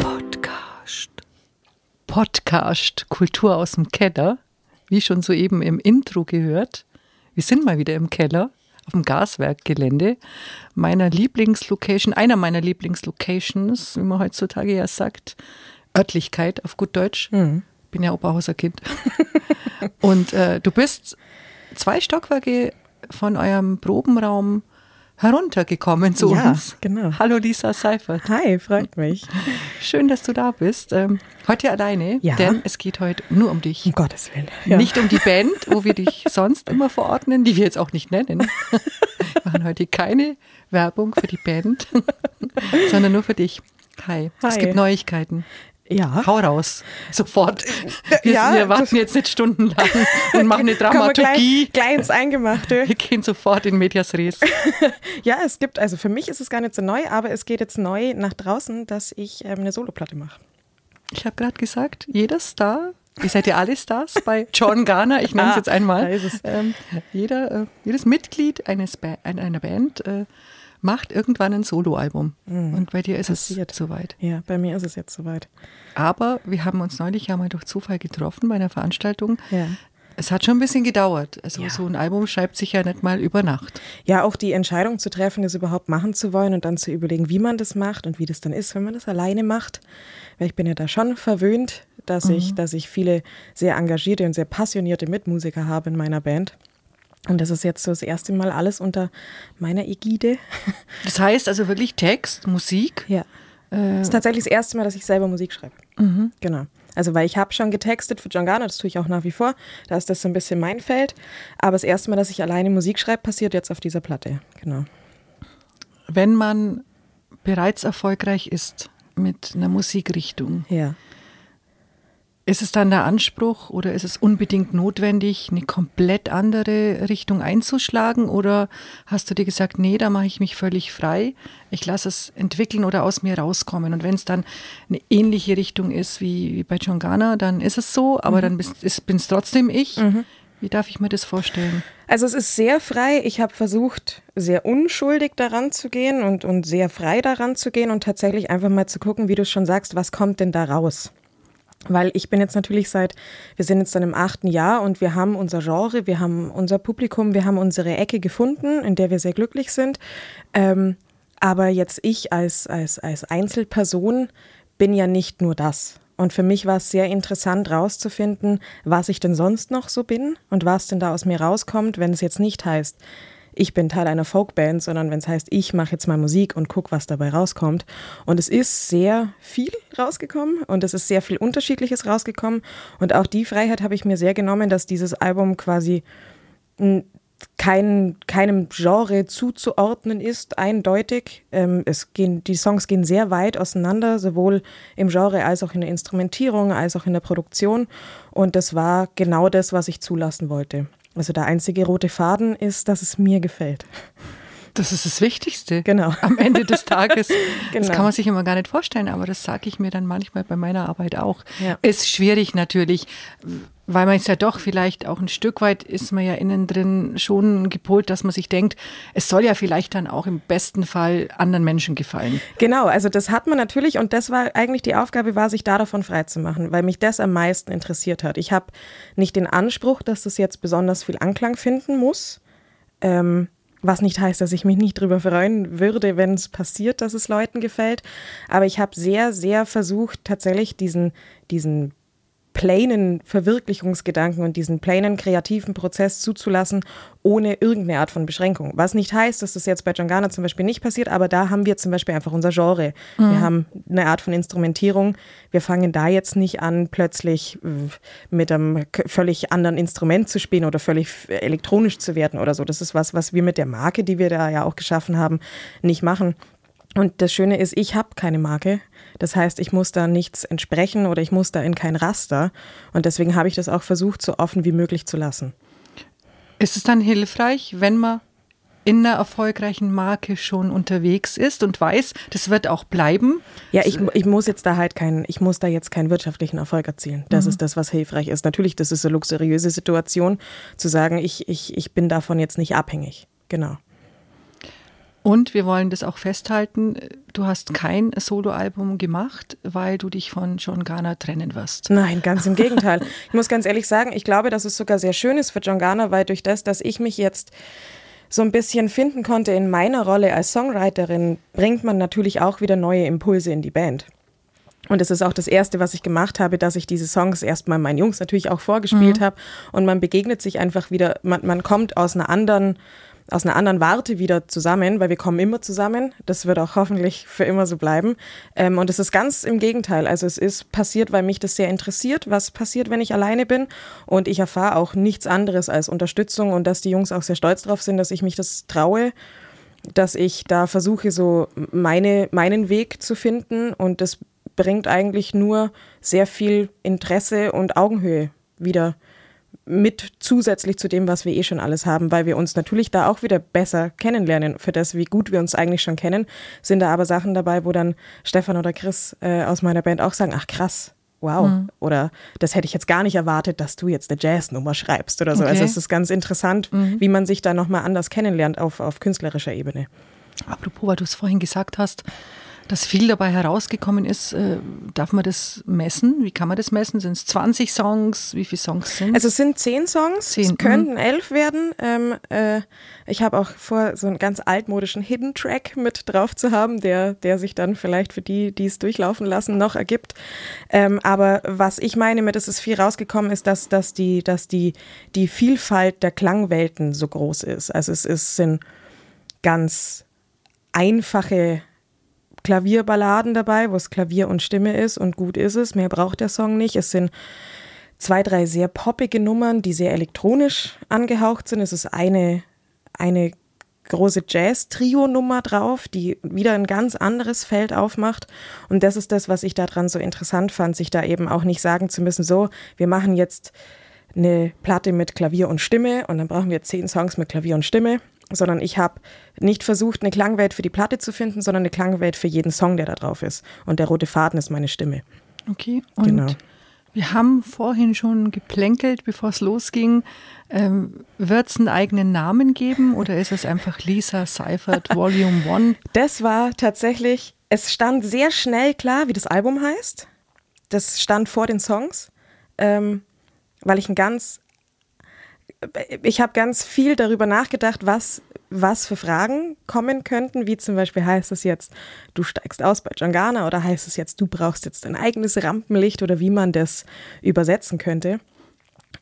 Podcast. Podcast Kultur aus dem Keller. Wie schon soeben im Intro gehört. Wir sind mal wieder im Keller auf dem Gaswerkgelände meiner Lieblingslocation, einer meiner Lieblingslocations, wie man heutzutage ja sagt, Örtlichkeit auf gut Deutsch. Mhm. Bin ja Oberhauser Kind. Und äh, du bist zwei Stockwerke von eurem Probenraum heruntergekommen zu ja, uns. genau. Hallo Lisa Seifert. Hi, freut mich. Schön, dass du da bist. Ähm, heute alleine, Ja. denn es geht heute nur um dich. Um Gottes Willen. Ja. Nicht um die Band, wo wir dich sonst immer verordnen, die wir jetzt auch nicht nennen. Wir machen heute keine Werbung für die Band, sondern nur für dich. Hi. Es Hi. gibt Neuigkeiten. Ja. Hau raus. Sofort. Wir, Ja, wir warten jetzt nicht stundenlang und machen eine Dramaturgie. gleich, gleich ins Eingemachte. Wir gehen sofort in Medias Res. Ja, es gibt, also für mich ist es gar nicht so neu, aber es geht jetzt neu nach draußen, dass ich ähm, eine Soloplatte mache. Ich habe gerade gesagt, jeder Star, ihr seid ja alle Stars bei John Garner, ich nenne es Ah, jetzt einmal. Ähm, jeder, äh, jedes Mitglied eines ba ein- einer Band äh, macht irgendwann ein Soloalbum. Und bei dir ist Mhm. Passiert. es soweit. Ja, bei mir ist es jetzt soweit. Aber wir haben uns neulich ja mal durch Zufall getroffen bei einer Veranstaltung. Ja. Es hat schon ein bisschen gedauert. Also Ja. so ein Album schreibt sich ja nicht mal über Nacht. Ja, auch die Entscheidung zu treffen, das überhaupt machen zu wollen und dann zu überlegen, wie man das macht und wie das dann ist, wenn man das alleine macht. Weil ich bin ja da schon verwöhnt, dass, ich, dass ich viele sehr engagierte und sehr passionierte Mitmusiker habe in meiner Band. Und das ist jetzt so das erste Mal alles unter meiner Ägide. Das heißt also wirklich Text, Musik. Ja. Das ist tatsächlich das erste Mal, dass ich selber Musik schreibe. Genau. Also, weil ich habe schon getextet für John Garner, das tue ich auch nach wie vor. Da ist das so ein bisschen mein Feld. Aber das erste Mal, dass ich alleine Musik schreibe, passiert jetzt auf dieser Platte. Genau. Wenn man bereits erfolgreich ist mit einer Musikrichtung, Ja. Ist es dann der Anspruch oder ist es unbedingt notwendig, eine komplett andere Richtung einzuschlagen? Oder hast du dir gesagt, nee, da mache ich mich völlig frei, ich lasse es entwickeln oder aus mir rauskommen? Und wenn es dann eine ähnliche Richtung ist wie, wie bei John Garner, dann ist es so, aber dann bin es trotzdem ich. Wie darf ich mir das vorstellen? Also es ist sehr frei. Ich habe versucht, sehr unschuldig daran zu gehen und, und sehr frei daran zu gehen und tatsächlich einfach mal zu gucken, wie du schon sagst, was kommt denn da raus? Weil ich bin jetzt natürlich seit, wir sind jetzt dann im achten Jahr und wir haben unser Genre, wir haben unser Publikum, wir haben unsere Ecke gefunden, in der wir sehr glücklich sind. Ähm, aber jetzt ich als, als, als Einzelperson bin ja nicht nur das. Und für mich war es sehr interessant rauszufinden, was ich denn sonst noch so bin und was denn da aus mir rauskommt, wenn es jetzt nicht heißt, ich bin Teil einer Folkband, sondern wenn es heißt, ich mache jetzt mal Musik und guck, was dabei rauskommt. Und es ist sehr viel rausgekommen und es ist sehr viel Unterschiedliches rausgekommen. Und auch die Freiheit habe ich mir sehr genommen, dass dieses Album quasi kein, keinem Genre zuzuordnen ist, eindeutig. Ähm, es gehen, die Songs gehen sehr weit auseinander, sowohl im Genre als auch in der Instrumentierung, als auch in der Produktion. Und das war genau das, was ich zulassen wollte. Also der einzige rote Faden ist, dass es mir gefällt. Das ist das Wichtigste. Genau. Am Ende des Tages. Das Genau. kann man sich immer gar nicht vorstellen, aber das sage ich mir dann manchmal bei meiner Arbeit auch. Ja. Ist schwierig natürlich, weil man es ja doch vielleicht auch ein Stück weit ist man ja innen drin schon gepolt, dass man sich denkt, es soll ja vielleicht dann auch im besten Fall anderen Menschen gefallen. Genau, also das hat man natürlich und das war eigentlich die Aufgabe, war sich da davon frei zu machen, weil mich das am meisten interessiert hat. Ich habe nicht den Anspruch, dass das jetzt besonders viel Anklang finden muss. Ähm, was nicht heißt, dass ich mich nicht drüber freuen würde, wenn es passiert, dass es Leuten gefällt. Aber ich habe sehr, sehr versucht, tatsächlich diesen, diesen plainen Verwirklichungsgedanken und diesen plainen kreativen Prozess zuzulassen, ohne irgendeine Art von Beschränkung. Was nicht heißt, dass das jetzt bei John Garner zum Beispiel nicht passiert, aber da haben wir zum Beispiel einfach unser Genre. Wir haben eine Art von Instrumentierung. Wir fangen da jetzt nicht an, plötzlich äh, mit einem völlig anderen Instrument zu spielen oder völlig elektronisch zu werden oder so. Das ist was, was wir mit der Marke, die wir da ja auch geschaffen haben, nicht machen. Und das Schöne ist, ich habe keine Marke. Das heißt, ich muss da nichts entsprechen oder ich muss da in kein Raster. Und deswegen habe ich das auch versucht, so offen wie möglich zu lassen. Ist es dann hilfreich, wenn man in einer erfolgreichen Marke schon unterwegs ist und weiß, das wird auch bleiben? Ja, ich, ich muss jetzt da halt keinen, ich muss da jetzt keinen wirtschaftlichen Erfolg erzielen. Das ist das, was hilfreich ist. Natürlich, das ist eine luxuriöse Situation, zu sagen, ich, ich, ich bin davon jetzt nicht abhängig. Genau. Und wir wollen das auch festhalten, du hast kein Soloalbum gemacht, weil du dich von John Garner trennen wirst. Nein, ganz im Gegenteil. ich muss ganz ehrlich sagen, ich glaube, dass es sogar sehr schön ist für John Garner, weil durch das, dass ich mich jetzt so ein bisschen finden konnte in meiner Rolle als Songwriterin, bringt man natürlich auch wieder neue Impulse in die Band. Und es ist auch das Erste, was ich gemacht habe, dass ich diese Songs erstmal meinen Jungs natürlich auch vorgespielt mhm. habe. Und man begegnet sich einfach wieder, man, man kommt aus einer anderen aus einer anderen Warte wieder zusammen, weil wir kommen immer zusammen. Das wird auch hoffentlich für immer so bleiben. Ähm, und es ist ganz im Gegenteil. Also es ist passiert, weil mich das sehr interessiert, was passiert, wenn ich alleine bin. Und ich erfahre auch nichts anderes als Unterstützung und dass die Jungs auch sehr stolz drauf sind, dass ich mich das traue, dass ich da versuche, so meine, meinen Weg zu finden. Und das bringt eigentlich nur sehr viel Interesse und Augenhöhe wieder mit zusätzlich zu dem, was wir eh schon alles haben, weil wir uns natürlich da auch wieder besser kennenlernen. Für das, wie gut wir uns eigentlich schon kennen, sind da aber Sachen dabei, wo dann Stefan oder Chris äh, aus meiner Band auch sagen, ach krass, wow. Mhm. Oder das hätte ich jetzt gar nicht erwartet, dass du jetzt eine Jazznummer schreibst oder so. Also okay. Also es ist ganz interessant, mhm. wie man sich da nochmal anders kennenlernt auf, auf künstlerischer Ebene. Apropos, weil du es vorhin gesagt hast, dass viel dabei herausgekommen ist. Äh, darf man das messen? Wie kann man das messen? Sind es 20 Songs? Wie viele Songs sind es? Also es sind 10 Songs, zehn. es könnten mhm. 11 werden. Ähm, äh, ich habe auch vor, so einen ganz altmodischen Hidden Track mit drauf zu haben, der, der sich dann vielleicht für die, die es durchlaufen lassen, noch ergibt. Ähm, aber was ich meine mit, es ist viel rausgekommen, ist, dass, dass, die, dass die, die Vielfalt der Klangwelten so groß ist. Also es ist, sind ganz einfache Klavierballaden dabei, wo es Klavier und Stimme ist und gut ist es. Mehr braucht der Song nicht. Es sind zwei, drei sehr poppige Nummern, die sehr elektronisch angehaucht sind. Es ist eine, eine große Jazz-Trio-Nummer drauf, die wieder ein ganz anderes Feld aufmacht. Und das ist das, was ich daran so interessant fand, sich da eben auch nicht sagen zu müssen, so, wir machen jetzt eine Platte mit Klavier und Stimme und dann brauchen wir zehn Songs mit Klavier und Stimme sondern ich habe nicht versucht, eine Klangwelt für die Platte zu finden, sondern eine Klangwelt für jeden Song, der da drauf ist. Und der rote Faden ist meine Stimme. Okay, und genau. wir haben vorhin schon geplänkelt, bevor es losging. Ähm, Wird es einen eigenen Namen geben oder ist es einfach Lisa Seifert Volume 1? Das war tatsächlich, es stand sehr schnell klar, wie das Album heißt. Das stand vor den Songs, ähm, weil ich ein ganz ich habe ganz viel darüber nachgedacht, was, was für Fragen kommen könnten, wie zum Beispiel heißt es jetzt, du steigst aus bei Jangana oder heißt es jetzt, du brauchst jetzt ein eigenes Rampenlicht oder wie man das übersetzen könnte.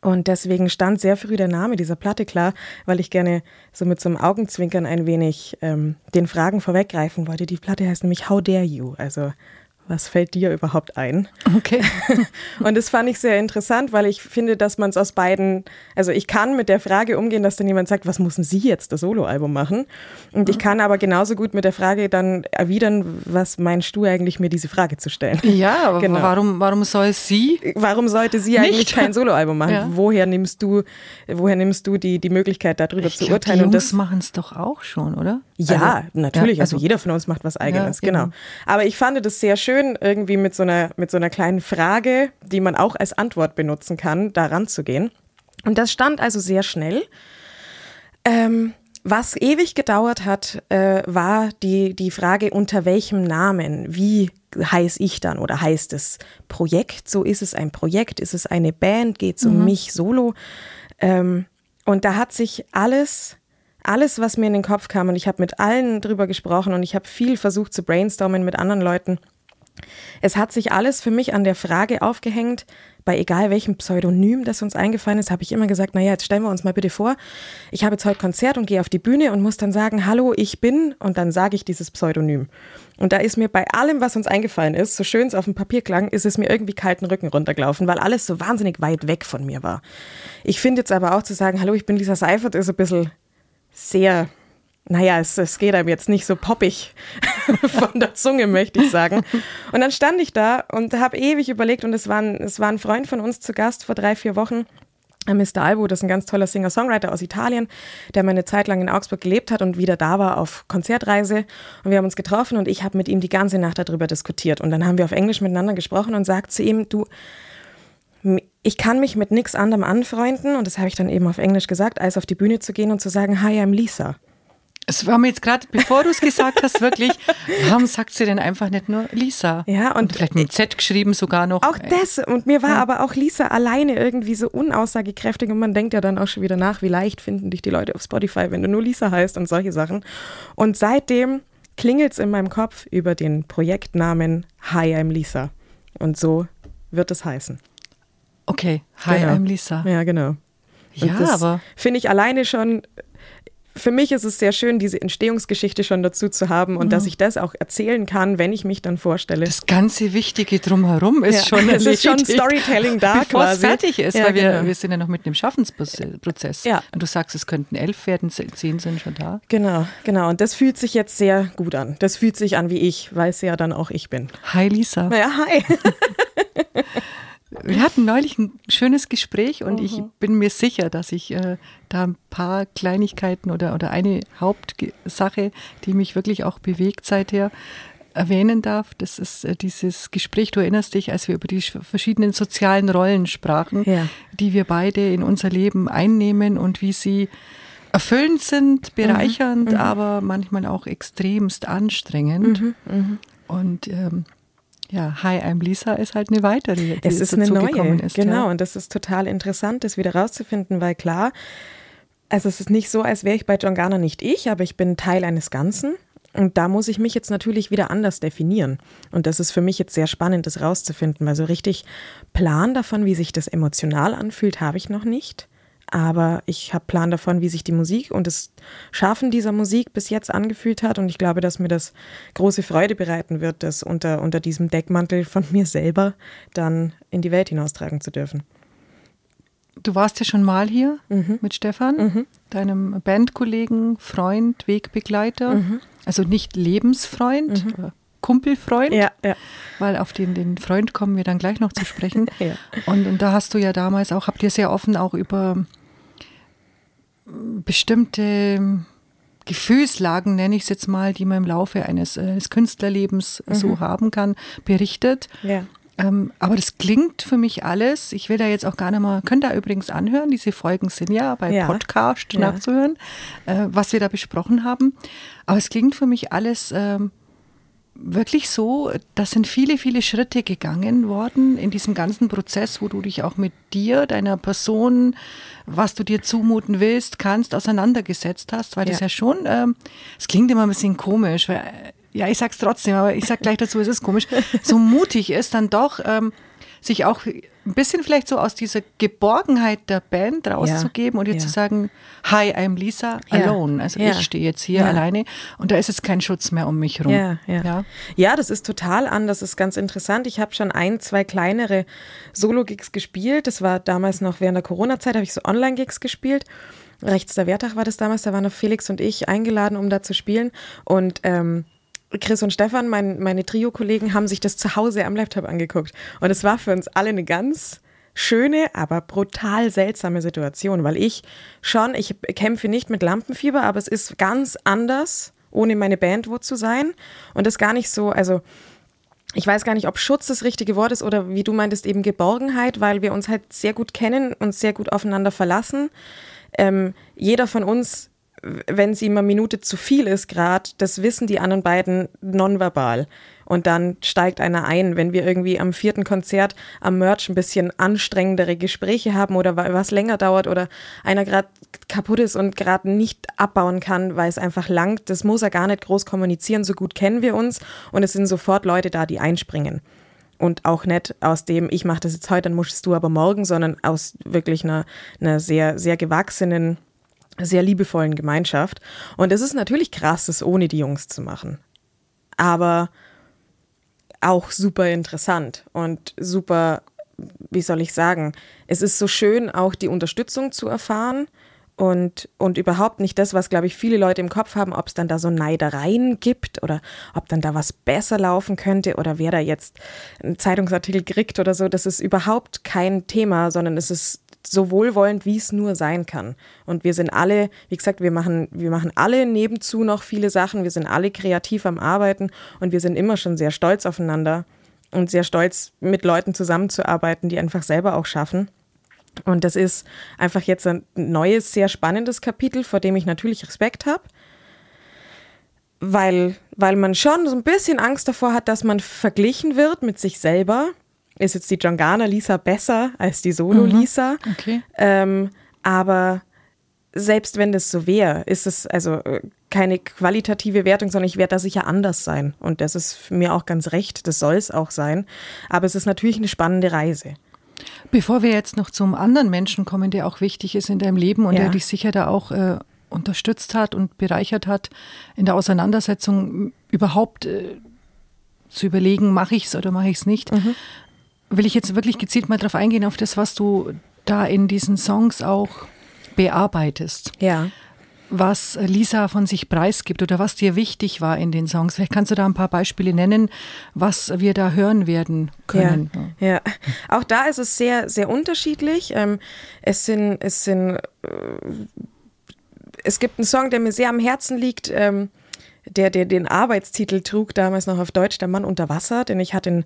Und deswegen stand sehr früh der Name dieser Platte klar, weil ich gerne so mit so einem Augenzwinkern ein wenig ähm, den Fragen vorweggreifen wollte. Die Platte heißt nämlich How Dare You? Also was fällt dir überhaupt ein? Okay. und das fand ich sehr interessant, weil ich finde, dass man es aus beiden, also ich kann mit der Frage umgehen, dass dann jemand sagt, was müssen Sie jetzt das Soloalbum machen? Und ich kann aber genauso gut mit der Frage dann erwidern, was meinst du eigentlich, mir diese Frage zu stellen? Ja, aber genau. warum, warum soll sie? Warum sollte sie eigentlich Nicht? kein Soloalbum machen? Ja. Woher nimmst du, woher nimmst du die, die Möglichkeit, darüber ich zu glaub, urteilen? Die Jungs machen es doch auch schon, oder? Ja, also, natürlich. Ja, also, also, jeder von uns macht was Eigenes, ja, genau. Aber ich fand das sehr schön, irgendwie mit so, einer, mit so einer kleinen Frage, die man auch als Antwort benutzen kann, da ranzugehen. Und das stand also sehr schnell. Ähm, was ewig gedauert hat, äh, war die, die Frage, unter welchem Namen, wie heiße ich dann oder heißt es Projekt? So ist es ein Projekt, ist es eine Band, geht es um mhm. mich solo? Ähm, und da hat sich alles alles, was mir in den Kopf kam und ich habe mit allen drüber gesprochen und ich habe viel versucht zu brainstormen mit anderen Leuten. Es hat sich alles für mich an der Frage aufgehängt, bei egal welchem Pseudonym, das uns eingefallen ist, habe ich immer gesagt, naja, jetzt stellen wir uns mal bitte vor, ich habe jetzt heute Konzert und gehe auf die Bühne und muss dann sagen, hallo, ich bin, und dann sage ich dieses Pseudonym. Und da ist mir bei allem, was uns eingefallen ist, so schön es auf dem Papier klang, ist es mir irgendwie kalten Rücken runtergelaufen, weil alles so wahnsinnig weit weg von mir war. Ich finde jetzt aber auch zu sagen, hallo, ich bin Lisa Seifert, ist ein bisschen sehr, naja, es, es geht einem jetzt nicht so poppig von der Zunge, möchte ich sagen. Und dann stand ich da und habe ewig überlegt und es war, ein, es war ein Freund von uns zu Gast vor drei, vier Wochen. Äh, Mr. Albo, das ist ein ganz toller Singer-Songwriter aus Italien, der mal eine Zeit lang in Augsburg gelebt hat und wieder da war auf Konzertreise. Und wir haben uns getroffen und ich habe mit ihm die ganze Nacht darüber diskutiert. Und dann haben wir auf Englisch miteinander gesprochen und sagt zu ihm, du, ich kann mich mit nichts anderem anfreunden, und das habe ich dann eben auf Englisch gesagt, als auf die Bühne zu gehen und zu sagen, Hi, I'm Lisa. Es war mir jetzt gerade, bevor du es gesagt hast, wirklich, warum sagt sie denn einfach nicht nur Lisa? Ja, und, und vielleicht mit Z geschrieben sogar noch. Auch das. Und mir war ja. aber auch Lisa alleine irgendwie so unaussagekräftig und man denkt ja dann auch schon wieder nach, wie leicht finden dich die Leute auf Spotify, wenn du nur Lisa heißt und solche Sachen. Und seitdem klingelt es in meinem Kopf über den Projektnamen Hi, I'm Lisa. Und so wird es heißen. Okay, Hi, genau. I'm Lisa. Ja, genau. Und ja, aber. Finde ich alleine schon für mich ist es sehr schön, diese Entstehungsgeschichte schon dazu zu haben und mhm. dass ich das auch erzählen kann, wenn ich mich dann vorstelle. Das ganze Wichtige drumherum ist ja, schon es ist schon Storytelling da Bevor quasi. es fertig ist, ja, weil wir, genau. wir sind ja noch mit dem Schaffensprozess. Ja. Und du sagst, es könnten elf werden, zehn sind schon da. Genau, genau. Und das fühlt sich jetzt sehr gut an. Das fühlt sich an wie ich, weil es ja dann auch ich bin. Hi Lisa. Ja, hi. Wir hatten neulich ein schönes Gespräch und mhm. ich bin mir sicher, dass ich äh, da ein paar Kleinigkeiten oder, oder eine Hauptsache, die mich wirklich auch bewegt seither, erwähnen darf. Das ist äh, dieses Gespräch, du erinnerst dich, als wir über die verschiedenen sozialen Rollen sprachen, ja. die wir beide in unser Leben einnehmen und wie sie erfüllend sind, bereichernd, mhm. mhm. aber manchmal auch extremst anstrengend. Mhm. mhm. Und ähm, ja, Hi, I'm Lisa ist halt eine weitere, die es ist eine neue, ist, genau. Ja. Und das ist total interessant, das wieder rauszufinden, weil klar, also es ist nicht so, als wäre ich bei John Garner nicht ich, aber ich bin Teil eines Ganzen. Und da muss ich mich jetzt natürlich wieder anders definieren. Und das ist für mich jetzt sehr spannend, das rauszufinden, weil so richtig Plan davon, wie sich das emotional anfühlt, habe ich noch nicht aber ich habe Plan davon, wie sich die Musik und das Schaffen dieser Musik bis jetzt angefühlt hat und ich glaube, dass mir das große Freude bereiten wird, das unter, unter diesem Deckmantel von mir selber dann in die Welt hinaustragen zu dürfen. Du warst ja schon mal hier mhm. mit Stefan, mhm. deinem Bandkollegen, Freund, Wegbegleiter, mhm. also nicht Lebensfreund, mhm. Kumpelfreund, ja, ja. weil auf den, den Freund kommen wir dann gleich noch zu sprechen. ja. und, und da hast du ja damals auch, habt ihr sehr offen auch über bestimmte Gefühlslagen, nenne ich es jetzt mal, die man im Laufe eines, eines Künstlerlebens mhm. so haben kann, berichtet. Ja. Ähm, aber das klingt für mich alles, ich will da jetzt auch gar nicht mal, könnt ihr übrigens anhören, diese Folgen sind ja bei ja. Podcast ja. nachzuhören, äh, was wir da besprochen haben. Aber es klingt für mich alles ähm, wirklich so, da sind viele, viele Schritte gegangen worden in diesem ganzen Prozess, wo du dich auch mit dir, deiner Person, was du dir zumuten willst, kannst, auseinandergesetzt hast, weil ja. das ja schon, ähm, es ähm, klingt immer ein bisschen komisch, weil, ja, ich sag's trotzdem, aber ich sag gleich dazu, es ist komisch, so mutig ist dann doch, ähm, sich auch ein bisschen vielleicht so aus dieser Geborgenheit der Band rauszugeben ja, und jetzt ja. zu sagen, hi, I'm Lisa alone. Ja, also ich stehe jetzt hier alleine und da ist jetzt kein Schutz mehr um mich rum. Ja, ja. ja. das ist total anders, das ist ganz interessant. Ich habe schon ein, zwei kleinere Solo-Gigs gespielt. Das war damals noch während der Corona-Zeit, habe ich so Online-Gigs gespielt. Rechts der Wertach war das damals, da waren noch Felix und ich eingeladen, um da zu spielen. Und ähm, Chris und Stefan, mein, meine Trio-Kollegen, haben sich das zu Hause am Laptop angeguckt. Und es war für uns alle eine ganz schöne, aber brutal seltsame Situation, weil ich schon, ich kämpfe nicht mit Lampenfieber, aber es ist ganz anders, ohne meine Band wo zu sein. Und das gar nicht so, also ich weiß gar nicht, ob Schutz das richtige Wort ist oder wie du meintest, eben Geborgenheit, weil wir uns halt sehr gut kennen und sehr gut aufeinander verlassen. Ähm, jeder von uns wenn sie eine Minute zu viel ist gerade, das wissen die anderen beiden nonverbal. Und dann steigt einer ein, wenn wir irgendwie am vierten Konzert am Merch ein bisschen anstrengendere Gespräche haben oder was länger dauert oder einer gerade kaputt ist und gerade nicht abbauen kann, weil es einfach langt. Das muss er gar nicht groß kommunizieren, so gut kennen wir uns und es sind sofort Leute da, die einspringen und auch nicht aus dem, ich mache das jetzt heute, dann musst du aber morgen, sondern aus wirklich einer, einer sehr, sehr gewachsenen sehr liebevollen Gemeinschaft. Und es ist natürlich krass, das ohne die Jungs zu machen. Aber auch super interessant und super, wie soll ich sagen, es ist so schön, auch die Unterstützung zu erfahren und, und überhaupt nicht das, was, glaube ich, viele Leute im Kopf haben, ob es dann da so Neidereien gibt oder ob dann da was besser laufen könnte oder wer da jetzt einen Zeitungsartikel kriegt oder so. Das ist überhaupt kein Thema, sondern es ist so wohlwollend, wie es nur sein kann. Und wir sind alle, wie gesagt, wir machen, wir machen alle nebenzu noch viele Sachen, wir sind alle kreativ am Arbeiten und wir sind immer schon sehr stolz aufeinander und sehr stolz, mit Leuten zusammenzuarbeiten, die einfach selber auch schaffen. Und das ist einfach jetzt ein neues, sehr spannendes Kapitel, vor dem ich natürlich Respekt habe. weil, weil man schon so ein bisschen Angst davor hat, dass man verglichen wird mit sich selber. Ist jetzt die John Garner Lisa besser als die Solo Lisa? Mhm. Okay. Ähm, aber selbst wenn das so wäre, ist es also äh, keine qualitative Wertung, sondern ich werde da sicher anders sein. Und das ist mir auch ganz recht, das soll es auch sein. Aber es ist natürlich eine spannende Reise. Bevor wir jetzt noch zum anderen Menschen kommen, der auch wichtig ist in deinem Leben und Ja. der dich sicher da auch äh, unterstützt hat und bereichert hat, in der Auseinandersetzung überhaupt äh, zu überlegen, mache ich es oder mache ich es nicht, will ich jetzt wirklich gezielt mal darauf eingehen, auf das, was du da in diesen Songs auch bearbeitest. Ja. was Lisa von sich preisgibt oder was dir wichtig war in den Songs. Vielleicht kannst du da ein paar Beispiele nennen, was wir da hören werden können. Ja, ja. Auch da ist es sehr, sehr unterschiedlich. Ähm, es sind, es sind, äh, es gibt einen Song, der mir sehr am Herzen liegt, ähm, der, der den Arbeitstitel trug, damals noch auf Deutsch, Der Mann unter Wasser, denn ich hatte in,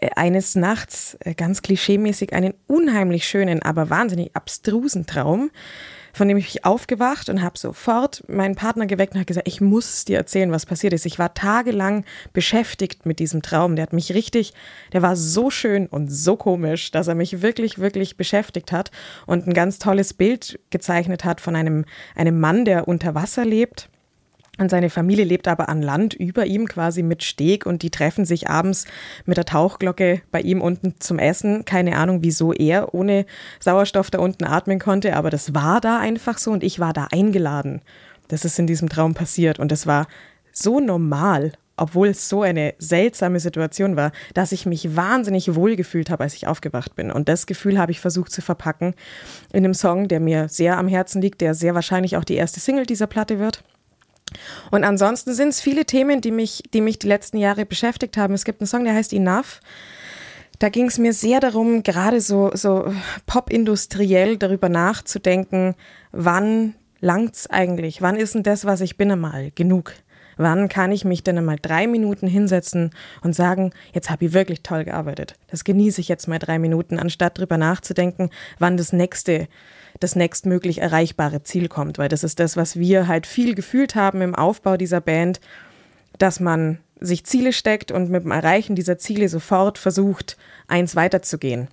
äh, eines Nachts äh, ganz klischeemäßig einen unheimlich schönen, aber wahnsinnig abstrusen Traum, von dem ich aufgewacht und habe sofort meinen Partner geweckt und habe gesagt, ich muss dir erzählen, was passiert ist. Ich war tagelang beschäftigt mit diesem Traum. Der hat mich richtig, der war so schön und so komisch, dass er mich wirklich, wirklich beschäftigt hat und ein ganz tolles Bild gezeichnet hat von einem, einem Mann, der unter Wasser lebt. Und seine Familie lebt aber an Land über ihm quasi mit Steg und die treffen sich abends mit der Tauchglocke bei ihm unten zum Essen. Keine Ahnung, wieso er ohne Sauerstoff da unten atmen konnte, aber das war da einfach so und ich war da eingeladen. Das ist in diesem Traum passiert und es war so normal, obwohl es so eine seltsame Situation war, dass ich mich wahnsinnig wohl gefühlt habe, als ich aufgewacht bin. Und das Gefühl habe ich versucht zu verpacken in einem Song, der mir sehr am Herzen liegt, der sehr wahrscheinlich auch die erste Single dieser Platte wird. Und ansonsten sind es viele Themen, die mich, die mich die letzten Jahre beschäftigt haben. Es gibt einen Song, der heißt Enough. Da ging es mir sehr darum, gerade so, so popindustriell darüber nachzudenken, wann langt's eigentlich? Wann ist denn das, was ich bin, einmal genug? Wann kann ich mich denn einmal drei Minuten hinsetzen und sagen, jetzt habe ich wirklich toll gearbeitet. Das genieße ich jetzt mal drei Minuten, anstatt drüber nachzudenken, wann das nächste, das nächstmöglich erreichbare Ziel kommt. Weil das ist das, was wir halt viel gefühlt haben im Aufbau dieser Band, dass man sich Ziele steckt und mit dem Erreichen dieser Ziele sofort versucht, eins weiterzugehen.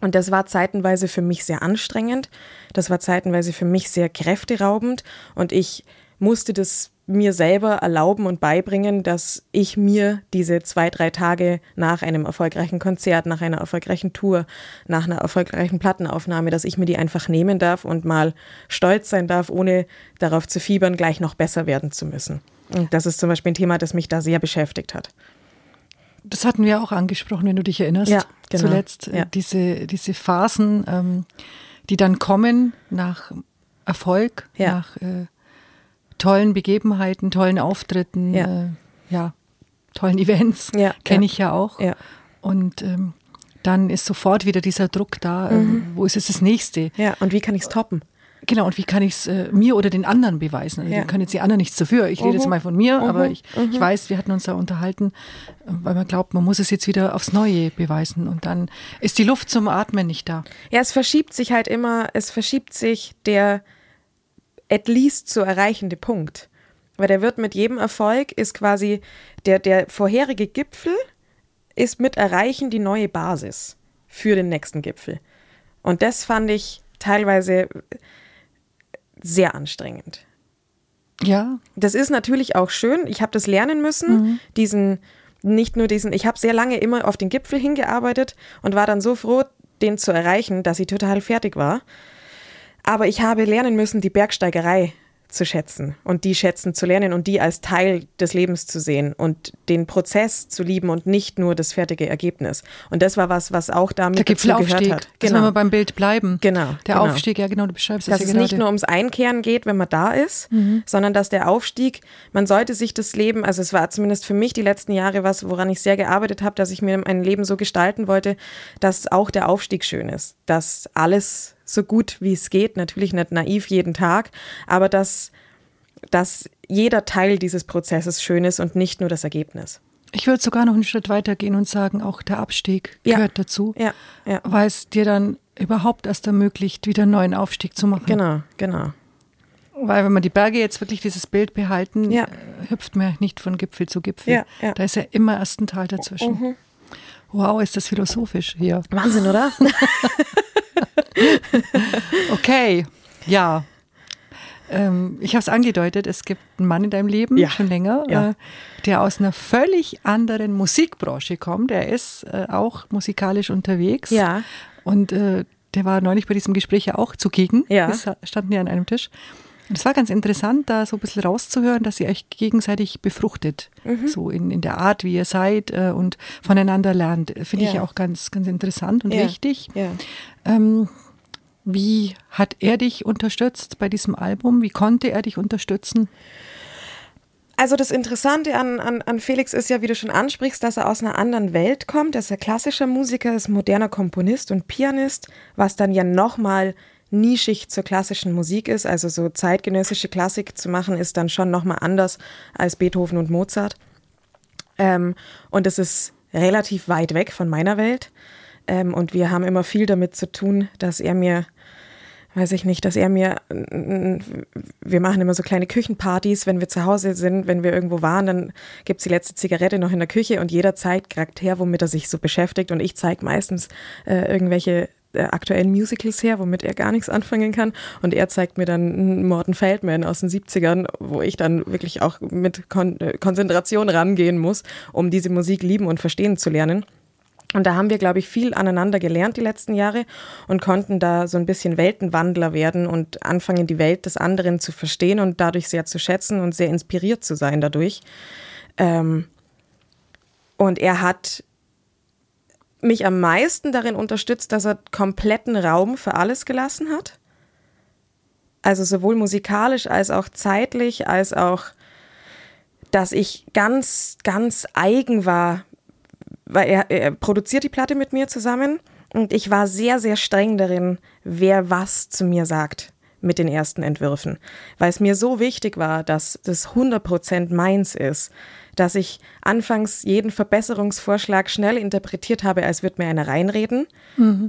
Und das war zeitenweise für mich sehr anstrengend. Das war zeitenweise für mich sehr kräfteraubend. Und ich musste das mir selber erlauben und beibringen, dass ich mir diese zwei, drei Tage nach einem erfolgreichen Konzert, nach einer erfolgreichen Tour, nach einer erfolgreichen Plattenaufnahme, dass ich mir die einfach nehmen darf und mal stolz sein darf, ohne darauf zu fiebern, gleich noch besser werden zu müssen. Und das ist zum Beispiel ein Thema, das mich da sehr beschäftigt hat. Das hatten wir auch angesprochen, wenn du dich erinnerst. Ja, genau. Zuletzt äh, Ja. diese, diese Phasen, ähm, die dann kommen nach Erfolg, Ja. nach äh, tollen Begebenheiten, tollen Auftritten, Ja. äh, ja, tollen Events, Ja, kenne ich ja auch. Und ähm, dann ist sofort wieder dieser Druck da, ähm, wo ist es das nächste? Ja, und wie kann ich es toppen? Genau, und wie kann ich es äh, mir oder den anderen beweisen? Also Ja. Da können jetzt die anderen nichts dafür. Ich rede jetzt Mhm. mal von mir, aber Mhm. ich, ich weiß, wir hatten uns da unterhalten, äh, weil man glaubt, man muss es jetzt wieder aufs Neue beweisen. Und dann ist die Luft zum Atmen nicht da. Ja, es verschiebt sich halt immer, es verschiebt sich der at least zu erreichende Punkt. Weil der wird mit jedem Erfolg, ist quasi der, der vorherige Gipfel, ist mit Erreichen die neue Basis für den nächsten Gipfel. Und das fand ich teilweise sehr anstrengend. Ja, Das ist natürlich auch schön. Ich habe das lernen müssen, diesen, nicht nur diesen, ich habe sehr lange immer auf den Gipfel hingearbeitet und war dann so froh, den zu erreichen, dass ich total fertig war. Aber ich habe lernen müssen, die Bergsteigerei zu schätzen und die schätzen zu lernen und die als Teil des Lebens zu sehen und den Prozess zu lieben und nicht nur das fertige Ergebnis. Und das war was, was auch damit der dazu gehört hat. Dass wir beim Bild bleiben. Genau, Der genau. Aufstieg, ja genau, du beschreibst dass das es ja nicht gerade. nur ums Einkehren geht, wenn man da ist, sondern dass der Aufstieg, man sollte sich das Leben, also es war zumindest für mich die letzten Jahre was, woran ich sehr gearbeitet habe, dass ich mir mein Leben so gestalten wollte, dass auch der Aufstieg schön ist, dass alles so gut wie es geht, natürlich nicht naiv jeden Tag, aber dass, dass jeder Teil dieses Prozesses schön ist und nicht nur das Ergebnis. Ich würde sogar noch einen Schritt weiter gehen und sagen, auch der Abstieg Ja. gehört dazu, Ja, ja. weil es dir dann überhaupt erst ermöglicht, wieder einen neuen Aufstieg zu machen. Genau, genau. Weil wenn man die Berge jetzt wirklich dieses Bild behalten, Ja. äh, hüpft man nicht von Gipfel zu Gipfel. Ja, ja. Da ist ja immer erst ein Tal dazwischen. Wow, ist das philosophisch hier. Wahnsinn, oder? Okay, ja. Ähm, ich habe es angedeutet, es gibt einen Mann in deinem Leben, Ja, schon länger, ja. äh, der aus einer völlig anderen Musikbranche kommt. Er ist äh, auch musikalisch unterwegs. Ja. Und äh, der war neulich bei diesem Gespräch ja auch zugegen. Ja. Wir standen ja an einem Tisch. Es war ganz interessant, da so ein bisschen rauszuhören, dass ihr euch gegenseitig befruchtet. Mhm. So in, in der Art, wie ihr seid äh, und voneinander lernt. Finde ich Ja. ja auch ganz, ganz interessant und Ja. wichtig. Ja. Ähm, wie hat er dich unterstützt bei diesem Album? Wie konnte er dich unterstützen? Also das Interessante an, an, an Felix ist ja, wie du schon ansprichst, dass er aus einer anderen Welt kommt. Er ist ein klassischer Musiker, ist moderner Komponist und Pianist, was dann ja nochmal nischig zur klassischen Musik ist. Also so zeitgenössische Klassik zu machen, ist dann schon nochmal anders als Beethoven und Mozart. Ähm, und es ist relativ weit weg von meiner Welt. Ähm, und wir haben immer viel damit zu tun, dass er mir weiß ich nicht, dass er mir, wir machen immer so kleine Küchenpartys, wenn wir zu Hause sind, wenn wir irgendwo waren, dann gibt's die letzte Zigarette noch in der Küche und jeder zeigt Charakter, womit er sich so beschäftigt und ich zeige meistens äh, irgendwelche aktuellen Musicals her, womit er gar nichts anfangen kann und er zeigt mir dann Morton Feldman aus den 70ern, wo ich dann wirklich auch mit Kon äh, Konzentration rangehen muss, um diese Musik lieben und verstehen zu lernen. Und da haben wir, glaube ich, viel aneinander gelernt die letzten Jahre und konnten da so ein bisschen Weltenwandler werden und anfangen, die Welt des anderen zu verstehen und dadurch sehr zu schätzen und sehr inspiriert zu sein dadurch. Ähm und er hat mich am meisten darin unterstützt, dass er kompletten Raum für alles gelassen hat. Also sowohl musikalisch als auch zeitlich, als auch, dass ich ganz, ganz eigen war weil er, er produziert die Platte mit mir zusammen und ich war sehr, sehr streng darin, wer was zu mir sagt mit den ersten Entwürfen, weil es mir so wichtig war, dass das 100% meins ist, dass ich anfangs jeden Verbesserungsvorschlag schnell interpretiert habe, als würde mir einer reinreden.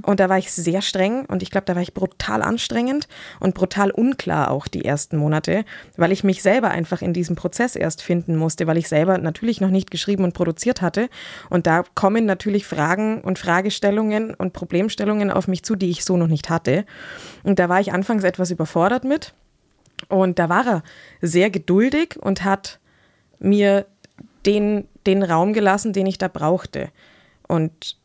Und da war ich sehr streng und ich glaube, da war ich brutal anstrengend und brutal unklar auch die ersten Monate, weil ich mich selber einfach in diesem Prozess erst finden musste, weil ich selber natürlich noch nicht geschrieben und produziert hatte. Und da kommen natürlich Fragen und Fragestellungen und Problemstellungen auf mich zu, die ich so noch nicht hatte. Und da war ich anfangs etwas überfordert mit. Und da war er sehr geduldig und hat mir den, den Raum gelassen, den ich da brauchte. Und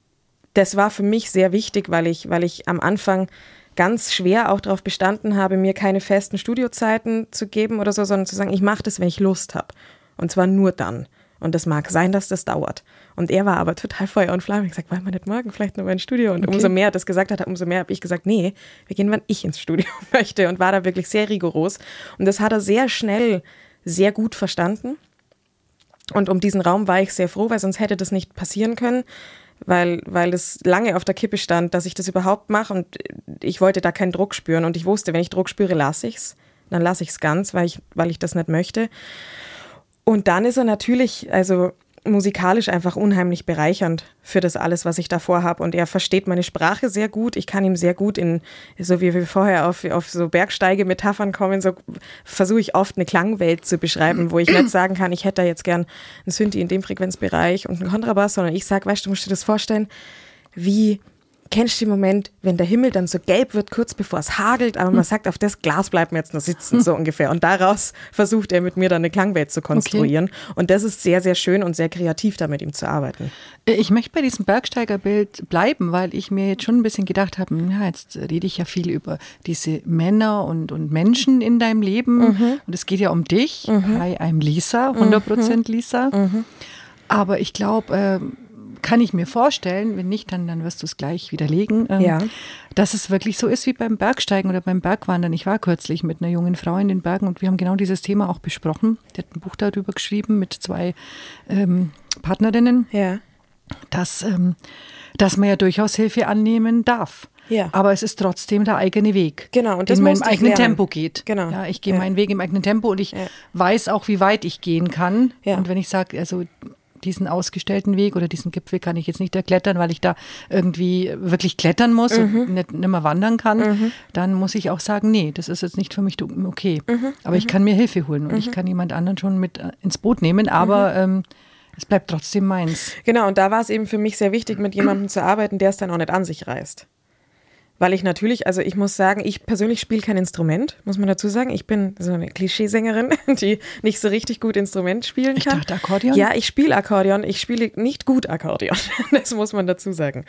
das war für mich sehr wichtig, weil ich, weil ich am Anfang ganz schwer auch darauf bestanden habe, mir keine festen Studiozeiten zu geben oder so, sondern zu sagen, ich mache das, wenn ich Lust habe. Und zwar nur dann. Und das mag sein, dass das dauert. Und er war aber total Feuer und Flamme. Ich gesagt, wollen wir nicht morgen vielleicht noch mal ins Studio? Und Okay. umso mehr er das gesagt hat, umso mehr habe ich gesagt, nee, wir gehen, wann ich ins Studio möchte. Und war da wirklich sehr rigoros. Und das hat er sehr schnell, sehr gut verstanden. Und um diesen Raum war ich sehr froh, weil sonst hätte das nicht passieren können, weil, weil es lange auf der Kippe stand, dass ich das überhaupt mache und ich wollte da keinen Druck spüren und ich wusste, wenn ich Druck spüre, lasse ich's. Dann lasse ich's ganz, weil ich, weil ich das nicht möchte. Und dann ist er natürlich, also musikalisch einfach unheimlich bereichernd für das alles, was ich davor habe. Und er versteht meine Sprache sehr gut. Ich kann ihm sehr gut in, so wie wir vorher auf, auf so Bergsteige-Metaphern kommen, so versuche ich oft eine Klangwelt zu beschreiben, wo ich nicht sagen kann, ich hätte da jetzt gern ein Synthi in dem Frequenzbereich und einen Kontrabass, sondern ich sage, weißt du, musst dir das vorstellen, wie kennst du den Moment, wenn der Himmel dann so gelb wird, kurz bevor es hagelt, aber man sagt, auf das Glas bleibt mir jetzt nur sitzen, so ungefähr. Und daraus versucht er mit mir dann eine Klangwelt zu konstruieren. Und das ist sehr, sehr schön und sehr kreativ, da mit ihm zu arbeiten. Ich möchte bei diesem Bergsteigerbild bleiben, weil ich mir jetzt schon ein bisschen gedacht habe, ja, jetzt rede ich ja viel über diese Männer und, und Menschen in deinem Leben. Mhm. Und es geht ja um dich. Hi, I'm Lisa, 100% Lisa. Mhm. Aber ich glaube, ähm, kann ich mir vorstellen, wenn nicht, dann, dann wirst du es gleich widerlegen, ähm, Ja. dass es wirklich so ist wie beim Bergsteigen oder beim Bergwandern. Ich war kürzlich mit einer jungen Frau in den Bergen und wir haben genau dieses Thema auch besprochen. Die hat ein Buch darüber geschrieben mit zwei ähm, Partnerinnen Ja. dass, ähm, dass man ja durchaus Hilfe annehmen darf. Ja. Aber es ist trotzdem der eigene Weg, Genau, und das den man im musste ich eigenen lernen. Tempo geht. Genau. Ja, ich gehe Ja. meinen Weg im eigenen Tempo und ich Ja. weiß auch, wie weit ich gehen kann. Ja. Und wenn ich sage, also diesen ausgestellten Weg oder diesen Gipfel kann ich jetzt nicht erklettern, weil ich da irgendwie wirklich klettern muss Mhm. und nicht, nicht mehr wandern kann, dann muss ich auch sagen, nee, das ist jetzt nicht für mich okay. Mhm. Aber ich kann mir Hilfe holen und ich kann jemand anderen schon mit äh, ins Boot nehmen, aber Mhm. ähm, es bleibt trotzdem meins. Genau, und da war es eben für mich sehr wichtig, mit jemandem zu arbeiten, der es dann auch nicht an sich reißt. Weil ich natürlich, also ich muss sagen, ich persönlich spiele kein Instrument, muss man dazu sagen. Ich bin so eine Klischeesängerin, die nicht so richtig gut Instrument spielen Ich kann. dachte Akkordeon? Ja, ich spiele Akkordeon. Ich spiele nicht gut Akkordeon. Das muss man dazu sagen.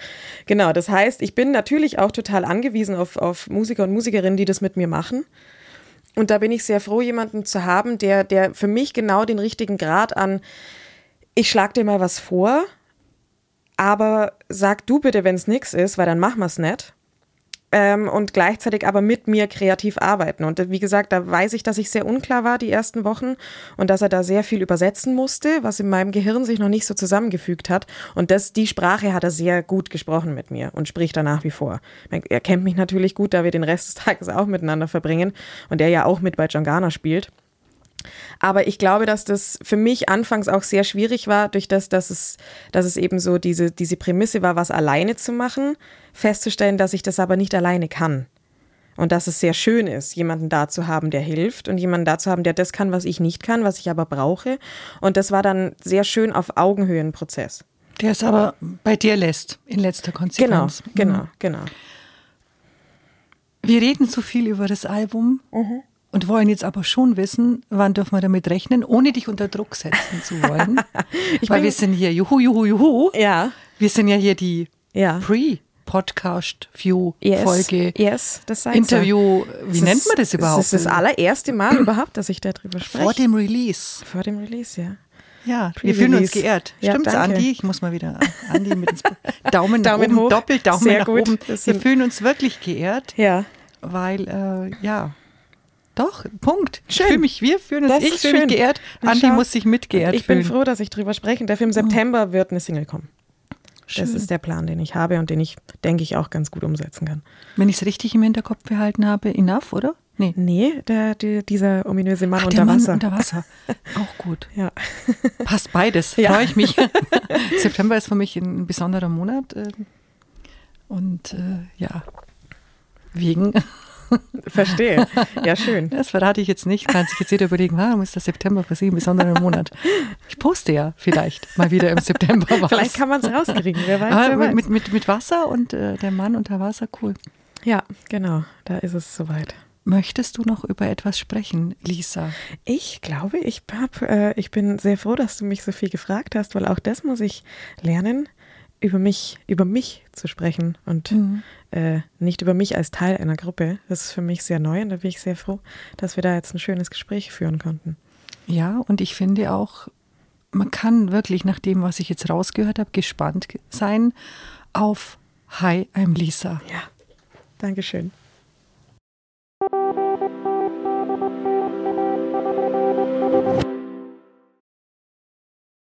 Genau, das heißt, ich bin natürlich auch total angewiesen auf, auf Musiker und Musikerinnen, die das mit mir machen. Und da bin ich sehr froh, jemanden zu haben, der, der für mich genau den richtigen Grad an, ich schlag dir mal was vor, aber sag du bitte, wenn es nix ist, weil dann machen wir es nicht. Ähm, und gleichzeitig aber mit mir kreativ arbeiten. Und äh, wie gesagt, da weiß ich, dass ich sehr unklar war die ersten Wochen und dass er da sehr viel übersetzen musste, was in meinem Gehirn sich noch nicht so zusammengefügt hat. Und das, die Sprache hat er sehr gut gesprochen mit mir und spricht da nach wie vor. Er kennt mich natürlich gut, da wir den Rest des Tages auch miteinander verbringen und er ja auch mit bei Jangana spielt. Aber ich glaube, dass das für mich anfangs auch sehr schwierig war, durch das, dass es, dass es eben so diese, diese Prämisse war, was alleine zu machen, festzustellen, dass ich das aber nicht alleine kann. Und dass es sehr schön ist, jemanden da zu haben, der hilft und jemanden da zu haben, der das kann, was ich nicht kann, was ich aber brauche. Und das war dann sehr schön auf Augenhöhe ein Prozess. Der es aber bei dir lässt, in letzter Genau, Konsequenz. genau, genau. Wir reden zu viel über das Album und wollen jetzt aber schon wissen, wann dürfen wir damit rechnen, ohne dich unter Druck setzen zu wollen. Weil wir sind hier, juhu, juhu, juhu. Ja, Wir sind ja hier die ja. Pre-Podcast-View-Folge. Yes, yes, das seid Interview, wie nennt man das überhaupt? Es ist das allererste Mal überhaupt, dass ich darüber spreche. Vor dem Release. Vor dem Release, ja. Ja, wir fühlen uns geehrt. Ja, Stimmt's, danke. Andi? Ich muss mal wieder Andi mit ins Daumen nach Daumen oben, hoch. doppelt Daumen Sehr nach gut. oben. Das Wir fühlen uns wirklich geehrt, Ja. weil, äh, ja, doch, Punkt. Ich Schön. fühle mich, wir fühlen uns, Das ich fühle mich schön. geehrt, Andi muss sich mitgeehrt Ich bin fühlen. froh, dass ich drüber sprechen darf. Im September wird eine Single kommen. Das Schön. ist der Plan, den ich habe und den ich, denke ich, auch ganz gut umsetzen kann. Wenn ich es richtig im Hinterkopf behalten habe, enough, oder? Nee. Nee, der, der, dieser ominöse Mann Ach, unter der Mann Wasser. unter Wasser. Auch gut. ja. Passt beides. Ja. Freue ich mich. September ist für mich ein besonderer Monat. ähm, Und äh, ja, wegen, Verstehe. Ja, schön. das verrate ich jetzt nicht, kann sich jetzt jeder überlegen, warum ist der September für Sie ein besonderer Monat? Ich poste ja vielleicht mal wieder im September was. Vielleicht kann man es rauskriegen. Wer weiß, Aber wer weiß. mit, mit, mit Wasser und äh, der Mann unter Wasser, cool. Ja, genau. Da ist es soweit. Möchtest du noch über etwas sprechen, Lisa? Ich glaube, ich, hab, äh, ich bin sehr froh, dass du mich so viel gefragt hast, weil auch das muss ich lernen, über mich, über mich zu sprechen und Mhm. äh, nicht über mich als Teil einer Gruppe. Das ist für mich sehr neu und da bin ich sehr froh, dass wir da jetzt ein schönes Gespräch führen konnten. Ja, und ich finde auch, man kann wirklich nach dem, was ich jetzt rausgehört habe, gespannt sein auf Hi, I'm Lisa. Ja, Dankeschön.